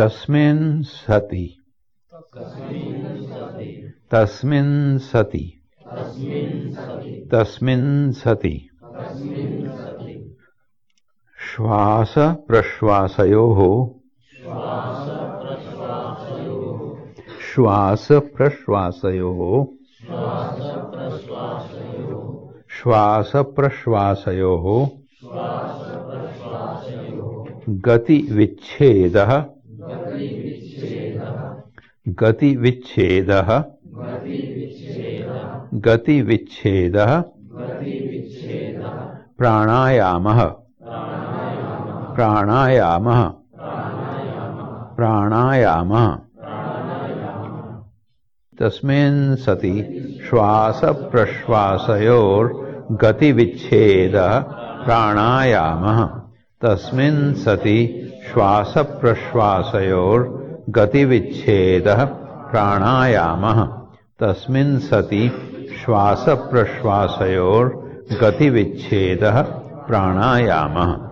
तस्मिन् सति। तस्मिन् सति। तस्मिन् सति। श्वास प्रश्वासयोः श्वास प्रश्वासयोः श्वास प्रश्वासयोः गतिविच्छेदः गतिविच्छेदः। गतिविच्छेदः। प्राणायामः। प्राणायामः। प्राणायामः। तस्मिन् सति श्वासप्रश्वासयोर्गतिविच्छेदः। प्राणायामः। तस्मिन् सति श्वासप्रश्वासयोर्गतिविच्छेदः प्राणायामः। तस्मिन् सति श्वासप्रश्वासयोर्गतिविच्छेदः प्राणायामः